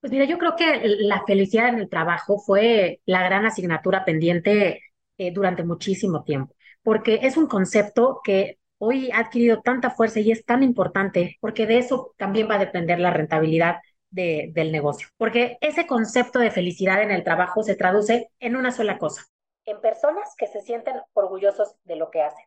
Pues mira, yo creo que la felicidad en el trabajo fue la gran asignatura pendiente eh, durante muchísimo tiempo, porque es un concepto que hoy ha adquirido tanta fuerza y es tan importante, porque de eso también va a depender la rentabilidad de, del negocio, porque ese concepto de felicidad en el trabajo se traduce en una sola cosa, en personas que se sienten orgullosos de lo que hacen.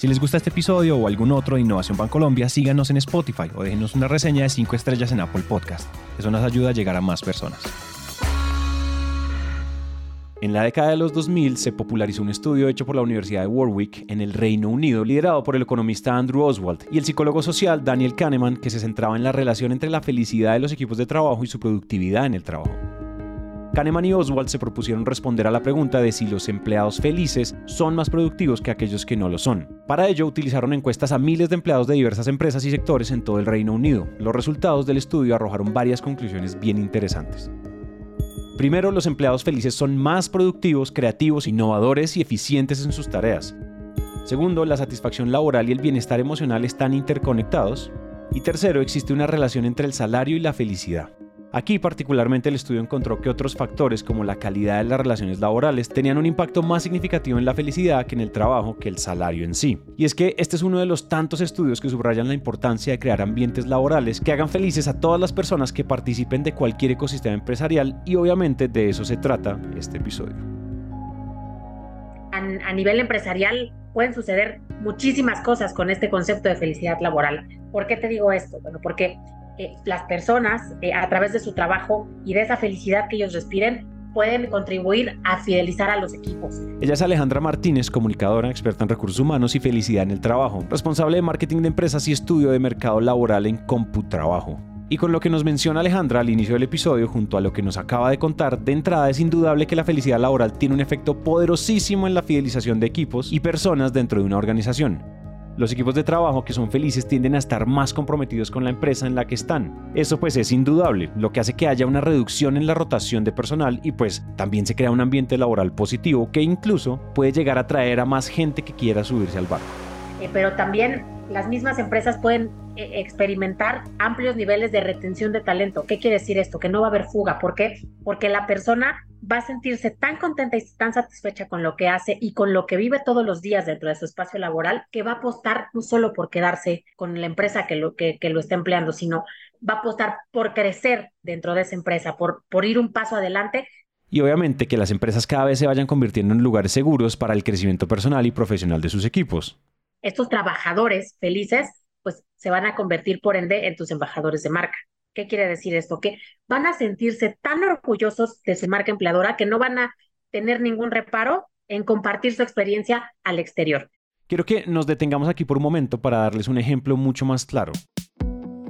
Si les gusta este episodio o algún otro de Innovación Bancolombia, síganos en Spotify o déjenos una reseña de 5 estrellas en Apple Podcast. Eso nos ayuda a llegar a más personas. En la década de los 2000 se popularizó un estudio hecho por la Universidad de Warwick en el Reino Unido, liderado por el economista Andrew Oswald y el psicólogo social Daniel Kahneman, que se centraba en la relación entre la felicidad de los equipos de trabajo y su productividad en el trabajo. Kahneman y Oswald se propusieron responder a la pregunta de si los empleados felices son más productivos que aquellos que no lo son. Para ello utilizaron encuestas a miles de empleados de diversas empresas y sectores en todo el Reino Unido. Los resultados del estudio arrojaron varias conclusiones bien interesantes. Primero, los empleados felices son más productivos, creativos, innovadores y eficientes en sus tareas. Segundo, la satisfacción laboral y el bienestar emocional están interconectados. Y tercero, existe una relación entre el salario y la felicidad. Aquí particularmente el estudio encontró que otros factores como la calidad de las relaciones laborales tenían un impacto más significativo en la felicidad que en el trabajo que el salario en sí. Y es que este es uno de los tantos estudios que subrayan la importancia de crear ambientes laborales que hagan felices a todas las personas que participen de cualquier ecosistema empresarial y obviamente de eso se trata este episodio. A, nivel empresarial pueden suceder muchísimas cosas con este concepto de felicidad laboral. ¿Por qué te digo esto? Bueno, porque eh, las personas, eh, a través de su trabajo y de esa felicidad que ellos respiren, pueden contribuir a fidelizar a los equipos. Ella es Alejandra Martínez, comunicadora, experta en recursos humanos y felicidad en el trabajo, responsable de marketing de empresas y estudio de mercado laboral en CompuTrabajo. Y con lo que nos menciona Alejandra al inicio del episodio, junto a lo que nos acaba de contar, de entrada es indudable que la felicidad laboral tiene un efecto poderosísimo en la fidelización de equipos y personas dentro de una organización. Los equipos de trabajo que son felices tienden a estar más comprometidos con la empresa en la que están. Eso pues es indudable, lo que hace que haya una reducción en la rotación de personal y pues también se crea un ambiente laboral positivo que incluso puede llegar a atraer a más gente que quiera subirse al barco. Eh, pero también las mismas empresas pueden eh, experimentar amplios niveles de retención de talento. ¿Qué quiere decir esto? Que no va a haber fuga. ¿Por qué? Porque la persona va a sentirse tan contenta y tan satisfecha con lo que hace y con lo que vive todos los días dentro de su espacio laboral que va a apostar no solo por quedarse con la empresa que lo, que, lo está empleando, sino va a apostar por crecer dentro de esa empresa, por, por ir un paso adelante y obviamente que las empresas cada vez se vayan convirtiendo en lugares seguros para el crecimiento personal y profesional de sus equipos estos trabajadores felices, pues se van a convertir por ende en tus embajadores de marca. ¿Qué quiere decir esto? Que van a sentirse tan orgullosos de su marca empleadora que no van a tener ningún reparo en compartir su experiencia al exterior. Quiero que nos detengamos aquí por un momento para darles un ejemplo mucho más claro.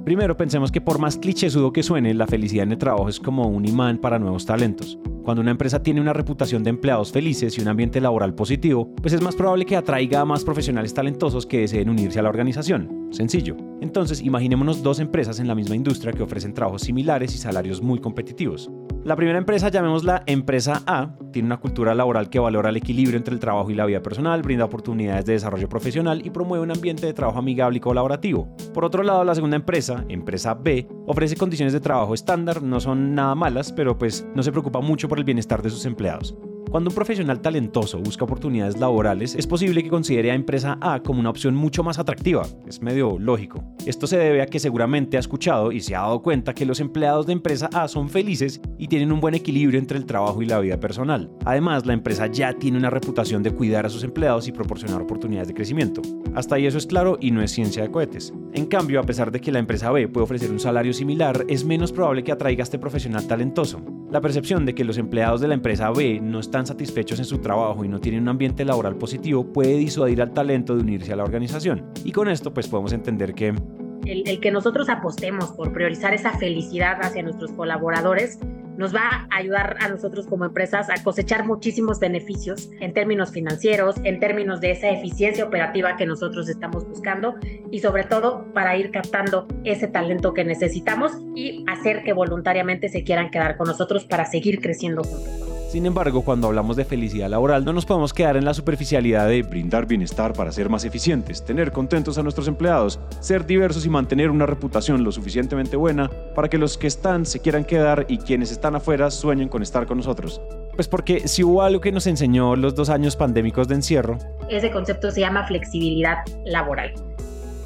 Primero, pensemos que por más clichésudo que suene, la felicidad en el trabajo es como un imán para nuevos talentos. Cuando una empresa tiene una reputación de empleados felices y un ambiente laboral positivo, pues es más probable que atraiga a más profesionales talentosos que deseen unirse a la organización. Sencillo. Entonces, imaginémonos dos empresas en la misma industria que ofrecen trabajos similares y salarios muy competitivos. La primera empresa, llamémosla empresa A, tiene una cultura laboral que valora el equilibrio entre el trabajo y la vida personal, brinda oportunidades de desarrollo profesional y promueve un ambiente de trabajo amigable y colaborativo. Por otro lado, la segunda empresa, empresa B, ofrece condiciones de trabajo estándar, no son nada malas, pero pues no se preocupa mucho por el bienestar de sus empleados. Cuando un profesional talentoso busca oportunidades laborales, es posible que considere a empresa A como una opción mucho más atractiva. Es medio lógico. Esto se debe a que seguramente ha escuchado y se ha dado cuenta que los empleados de empresa A son felices y tienen un buen equilibrio entre el trabajo y la vida personal. Además, la empresa ya tiene una reputación de cuidar a sus empleados y proporcionar oportunidades de crecimiento. Hasta ahí eso es claro y no es ciencia de cohetes. En cambio, a pesar de que la empresa B puede ofrecer un salario similar, es menos probable que atraiga a este profesional talentoso. La percepción de que los empleados de la empresa B no están satisfechos en su trabajo y no tienen un ambiente laboral positivo puede disuadir al talento de unirse a la organización. Y con esto pues podemos entender que... El, que nosotros apostemos por priorizar esa felicidad hacia nuestros colaboradores nos va a ayudar a nosotros como empresas a cosechar muchísimos beneficios en términos financieros, en términos de esa eficiencia operativa que nosotros estamos buscando y sobre todo para ir captando ese talento que necesitamos y hacer que voluntariamente se quieran quedar con nosotros para seguir creciendo juntos. Sin embargo, cuando hablamos de felicidad laboral, no nos podemos quedar en la superficialidad de brindar bienestar para ser más eficientes, tener contentos a nuestros empleados, ser diversos y mantener una reputación lo suficientemente buena para que los que están se quieran quedar y quienes están afuera sueñen con estar con nosotros. Pues porque si hubo algo que nos enseñó los dos años pandémicos de encierro, ese concepto se llama flexibilidad laboral.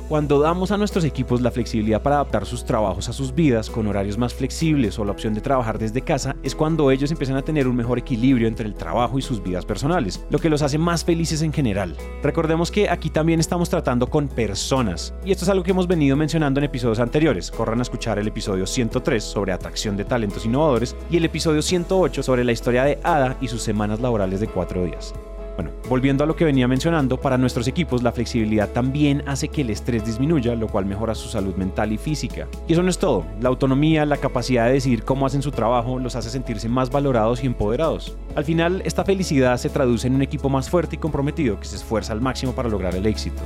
Cuando damos a nuestros equipos la flexibilidad para adaptar sus trabajos a sus vidas con horarios más flexibles o la opción de trabajar desde casa, es cuando ellos empiezan a tener un mejor equilibrio entre el trabajo y sus vidas personales, lo que los hace más felices en general. Recordemos que aquí también estamos tratando con personas, y esto es algo que hemos venido mencionando en episodios anteriores. Corran a escuchar el episodio 103 sobre atracción de talentos innovadores y el episodio 108 sobre la historia de Ada y sus semanas laborales de cuatro días. Bueno, volviendo a lo que venía mencionando, para nuestros equipos la flexibilidad también hace que el estrés disminuya, lo cual mejora su salud mental y física. Y eso no es todo, la autonomía, la capacidad de decidir cómo hacen su trabajo los hace sentirse más valorados y empoderados. Al final, esta felicidad se traduce en un equipo más fuerte y comprometido que se esfuerza al máximo para lograr el éxito.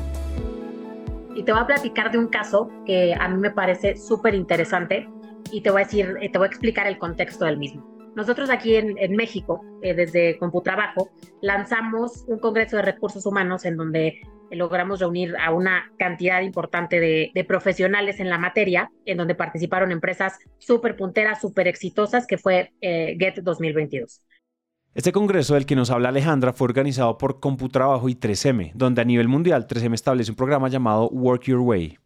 Y te voy a platicar de un caso que a mí me parece súper interesante y te voy a decir, te voy a explicar el contexto del mismo. Nosotros aquí en, México, eh, desde Computrabajo, lanzamos un Congreso de Recursos Humanos en donde logramos reunir a una cantidad importante de, profesionales en la materia, en donde participaron empresas súper punteras, súper exitosas, que fue eh, Get 2022. Este congreso del que nos habla Alejandra fue organizado por Computrabajo y 3M, donde a nivel mundial 3M establece un programa llamado Work Your Way.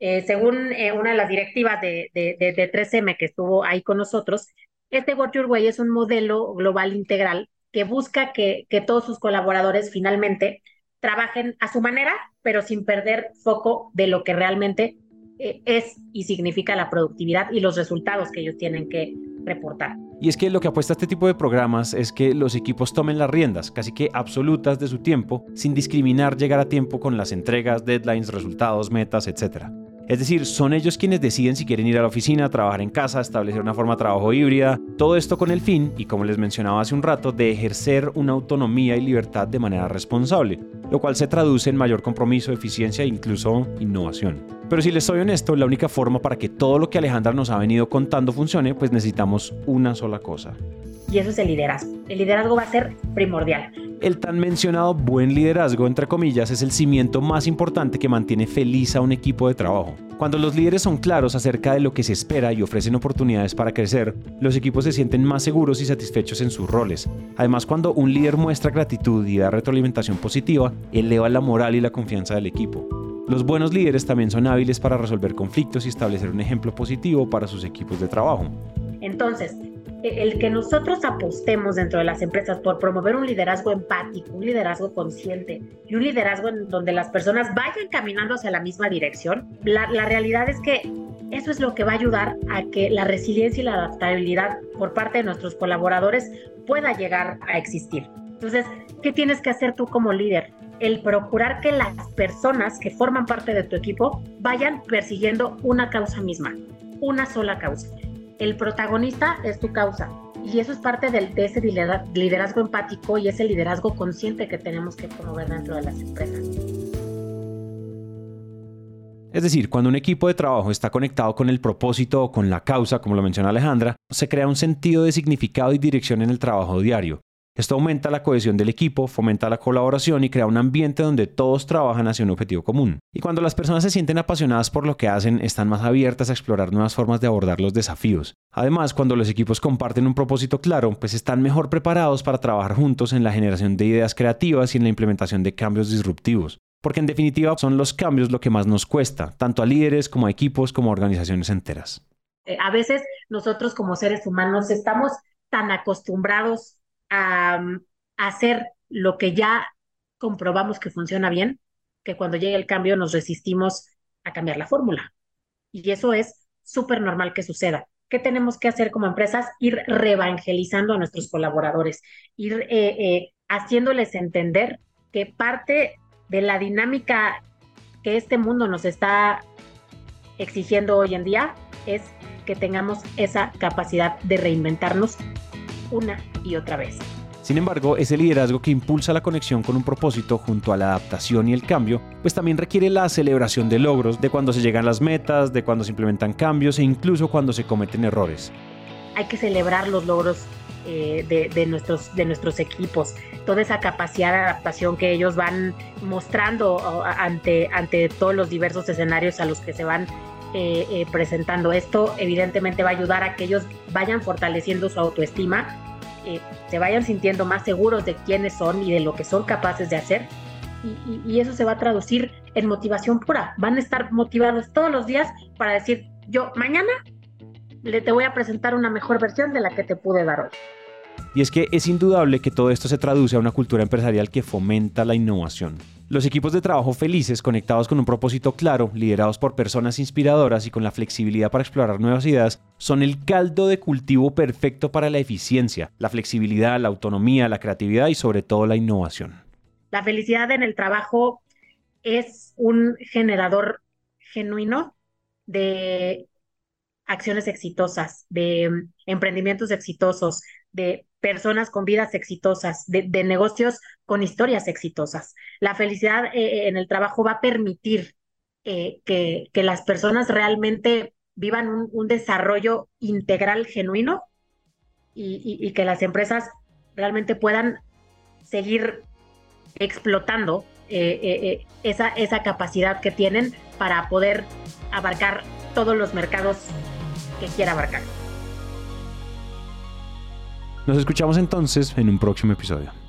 Eh, según una de las directivas de, de, de, 3M que estuvo ahí con nosotros, este Work Your Way es un modelo global integral que busca que, todos sus colaboradores finalmente trabajen a su manera, pero sin perder foco de lo que realmente eh, es y significa la productividad y los resultados que ellos tienen que reportar. Y es que lo que apuesta este tipo de programas es que los equipos tomen las riendas, casi que absolutas de su tiempo, sin discriminar llegar a tiempo con las entregas, deadlines, resultados, metas, etc. Es decir, son ellos quienes deciden si quieren ir a la oficina, trabajar en casa, establecer una forma de trabajo híbrida, todo esto con el fin, y como les mencionaba hace un rato, de ejercer una autonomía y libertad de manera responsable, lo cual se traduce en mayor compromiso, eficiencia e incluso innovación. Pero si les soy honesto, la única forma para que todo lo que Alejandra nos ha venido contando funcione, pues necesitamos una sola cosa. Y eso es el liderazgo. El liderazgo va a ser primordial. El tan mencionado buen liderazgo, entre comillas, es el cimiento más importante que mantiene feliz a un equipo de trabajo. Cuando los líderes son claros acerca de lo que se espera y ofrecen oportunidades para crecer, los equipos se sienten más seguros y satisfechos en sus roles. Además, cuando un líder muestra gratitud y da retroalimentación positiva, eleva la moral y la confianza del equipo. Los buenos líderes también son hábiles para resolver conflictos y establecer un ejemplo positivo para sus equipos de trabajo. Entonces, el que nosotros apostemos dentro de las empresas por promover un liderazgo empático, un liderazgo consciente y un liderazgo en donde las personas vayan caminando hacia la misma dirección, la, realidad es que eso es lo que va a ayudar a que la resiliencia y la adaptabilidad por parte de nuestros colaboradores pueda llegar a existir. Entonces, ¿qué tienes que hacer tú como líder? El procurar que las personas que forman parte de tu equipo vayan persiguiendo una causa misma, una sola causa el protagonista es tu causa. Y eso es parte de, ese liderazgo empático y ese liderazgo consciente que tenemos que promover dentro de las empresas. Es decir, cuando un equipo de trabajo está conectado con el propósito o con la causa, como lo menciona Alejandra, se crea un sentido de significado y dirección en el trabajo diario. Esto aumenta la cohesión del equipo, fomenta la colaboración y crea un ambiente donde todos trabajan hacia un objetivo común. Y cuando las personas se sienten apasionadas por lo que hacen, están más abiertas a explorar nuevas formas de abordar los desafíos. Además, cuando los equipos comparten un propósito claro, pues están mejor preparados para trabajar juntos en la generación de ideas creativas y en la implementación de cambios disruptivos. Porque en definitiva son los cambios lo que más nos cuesta, tanto a líderes como a equipos como a organizaciones enteras. Eh, a veces nosotros como seres humanos estamos tan acostumbrados a, hacer lo que ya comprobamos que funciona bien, que cuando llegue el cambio nos resistimos a cambiar la fórmula. Y eso es súper normal que suceda, ¿qué tenemos que hacer como empresas? Ir reevangelizando a nuestros colaboradores, ir haciéndoles entender que parte de la dinámica que este mundo nos está exigiendo hoy en día es que tengamos esa capacidad de reinventarnos una y otra vez. Sin embargo, ese liderazgo que impulsa la conexión con un propósito junto a la adaptación y el cambio, pues también requiere la celebración de logros, de cuando se llegan las metas, de cuando se implementan cambios e incluso cuando se cometen errores. Hay que celebrar los logros eh, de, nuestros, de nuestros equipos, toda esa capacidad de adaptación que ellos van mostrando ante, ante todos los diversos escenarios a los que se van eh, eh, presentando. Esto evidentemente va a ayudar a que ellos vayan fortaleciendo su autoestima, se vayan sintiendo más seguros de quiénes son y de lo que son capaces de hacer. Y, y eso se va a traducir en motivación pura. Van a estar motivados todos los días para decir, yo mañana le te voy a presentar una mejor versión de la que te pude dar hoy. Y es que es indudable que todo esto se traduce a una cultura empresarial que fomenta la innovación. Los equipos de trabajo felices, conectados con un propósito claro, liderados por personas inspiradoras y con la flexibilidad para explorar nuevas ideas, son el caldo de cultivo perfecto para la eficiencia, la flexibilidad, la autonomía, la creatividad y sobre todo la innovación. La felicidad en el trabajo es un generador genuino de acciones exitosas, de mm, emprendimientos exitosos, de personas con vidas exitosas, de, negocios con historias exitosas. La felicidad eh, eh, en el trabajo va a permitir eh, que, las personas realmente vivan un, desarrollo integral genuino y, que las empresas realmente puedan seguir explotando esa, esa capacidad que tienen para poder abarcar todos los mercados que quiera abarcar. Nos escuchamos entonces en un próximo episodio.